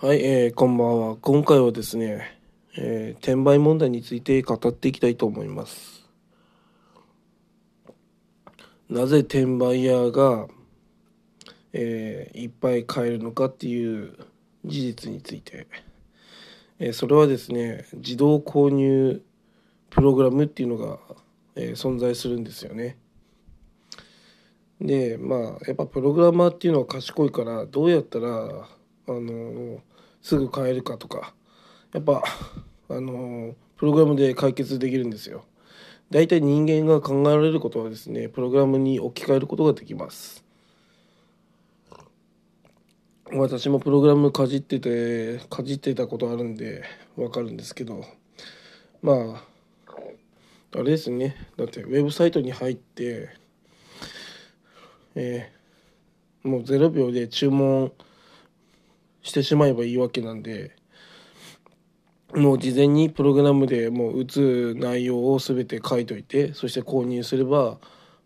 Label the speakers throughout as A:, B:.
A: はい、えー、こんばんは。今回はですね、えー、転売問題について語っていきたいと思います。なぜ転売屋が、えーいっぱい買えるのかっていう事実について、えーそれはですね、自動購入プログラムっていうのが、えー存在するんですよね。でまあやっぱプログラマーっていうのは賢いからどうやったらあのすぐ変えるかとかやっぱあのプログラムで解決できるんですよ。大体人間が考えられることはですねプログラムに置き換えることができます。私もプログラムかじっててかじってたことあるんでわかるんですけどまああれですねだってウェブサイトに入ってえーもう0秒で注文してしまえばいいわけなんでもう事前にプログラムでもう打つ内容を全て書いといてそして購入すれば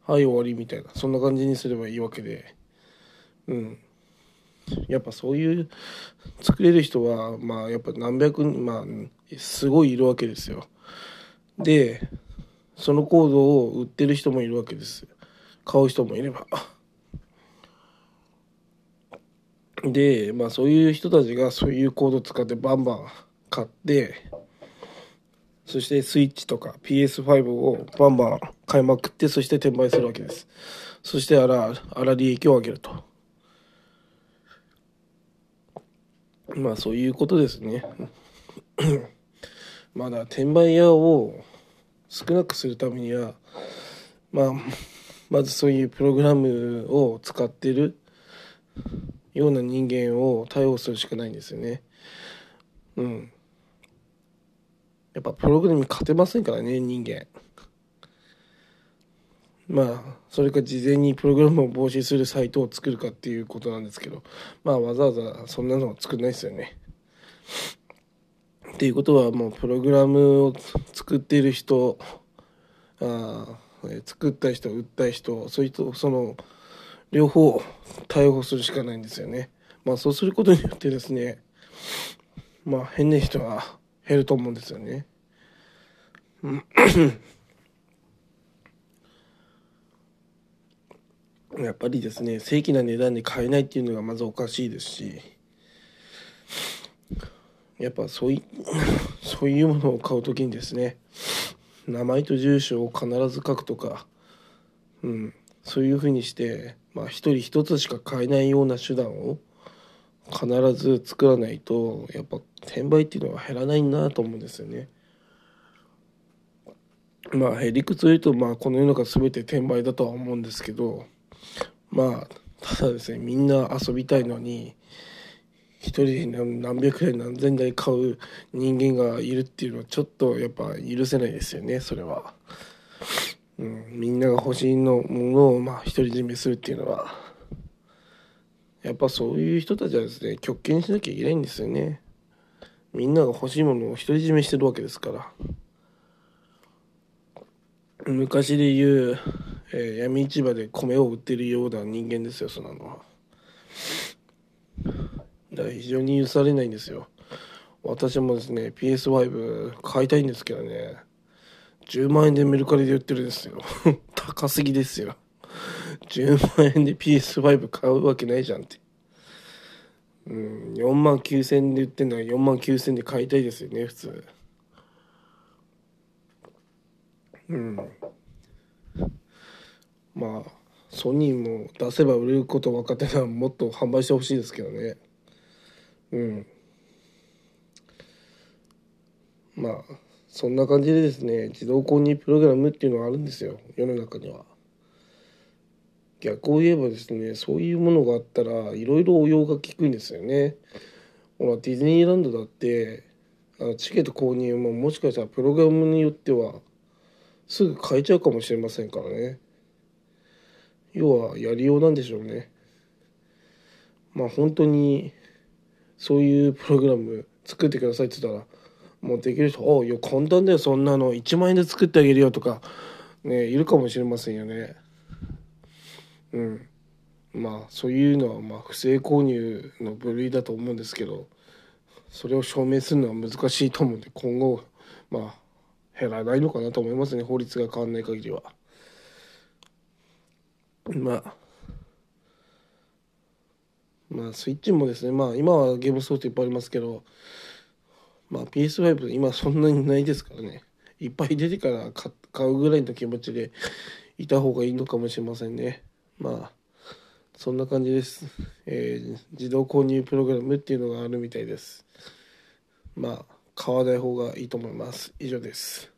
A: はい終わりみたいなそんな感じにすればいいわけで。うん。やっぱそういう作れる人はまあやっぱ何百人まあすごいいるわけですよ。でそのコードを売ってる人もいるわけです。買う人もいれば。でまあそういう人たちがそういうコード使ってバンバン買ってそしてスイッチとか PS5 をバンバン買いまくってそして転売するわけです。そしてあらあら利益を上げると。まあそういうことですね。まだ転売屋を少なくするためにはまあまずそういうプログラムを使ってる。ような人間を逮捕するしかないんですよね。うん。やっぱプログラム勝てませんからね人間。まあそれか事前にプログラムを防止するサイトを作るかっていうことなんですけどまあわざわざそんなのを作んないですよね。っていうことはもうプログラムを作っている人あ作った人売った人そういう人その両方対応するしかないんですよね。まあそうすることによってですねまあ変な人は減ると思うんですよね。やっぱりですね正規な値段で買えないっていうのがまずおかしいですしやっぱそうい そういうものを買う時にですね名前と住所を必ず書くとか、うん、そういうふうにして、まあ、一人一つしか買えないような手段を必ず作らないとやっぱ転売っていうのは減らないなと思うんですよね。まあ理屈を言うと、まあ、この世の中全て転売だとは思うんですけどまあただですねみんな遊びたいのに一人で何百台何千台買う人間がいるっていうのはちょっとやっぱ許せないですよねそれは。うん、みんなが欲しいのものをまあ独り占めするっていうのはやっぱそういう人たちはですね極限しなきゃいけないんですよね。みんなが欲しいものを独り占めしてるわけですから。昔で言う、えー闇市場で米を売ってるような人間ですよそんなのは。だから非常に許されないんですよ。私もですね PS5 買いたいんですけどね10万円でメルカリで売ってるんですよ。高すぎですよ。10万円で PS5 買うわけないじゃんって。うん4万9000円で売ってんのは4万9000円で買いたいですよね普通。うん。まあソニーも出せば売れること分かってたらもっと販売してほしいですけどね。うん。まあそんな感じでですね自動購入プログラムっていうのがあるんですよ。世の中には。逆を言えばですねそういうものがあったらいろいろ応用が利くんですよね。ほらディズニーランドだってあのチケット購入ももしかしたらプログラムによってはすぐ変えちゃうかもしれませんからね。要はやりようなんでしょうね。まあ本当にそういうプログラム作ってくださいって言ったらもうできる人「おいや簡単だよそんなの。1万円で作ってあげるよ」とか。ねいるかもしれませんよね。うん。まあそういうのはまあ不正購入の部類だと思うんですけどそれを証明するのは難しいと思うんで今後まあ減らないのかなと思いますね法律が変わらない限りは。まあ。まあスイッチもですねまあ今はゲームソフトいっぱいありますけどまあ PS5 今そんなにないですからね。いっぱい出てから買うぐらいの気持ちでいた方がいいのかもしれませんね。まあそんな感じです、えー、自動購入プログラムっていうのがあるみたいです。まあ買わない方がいいと思います。以上です。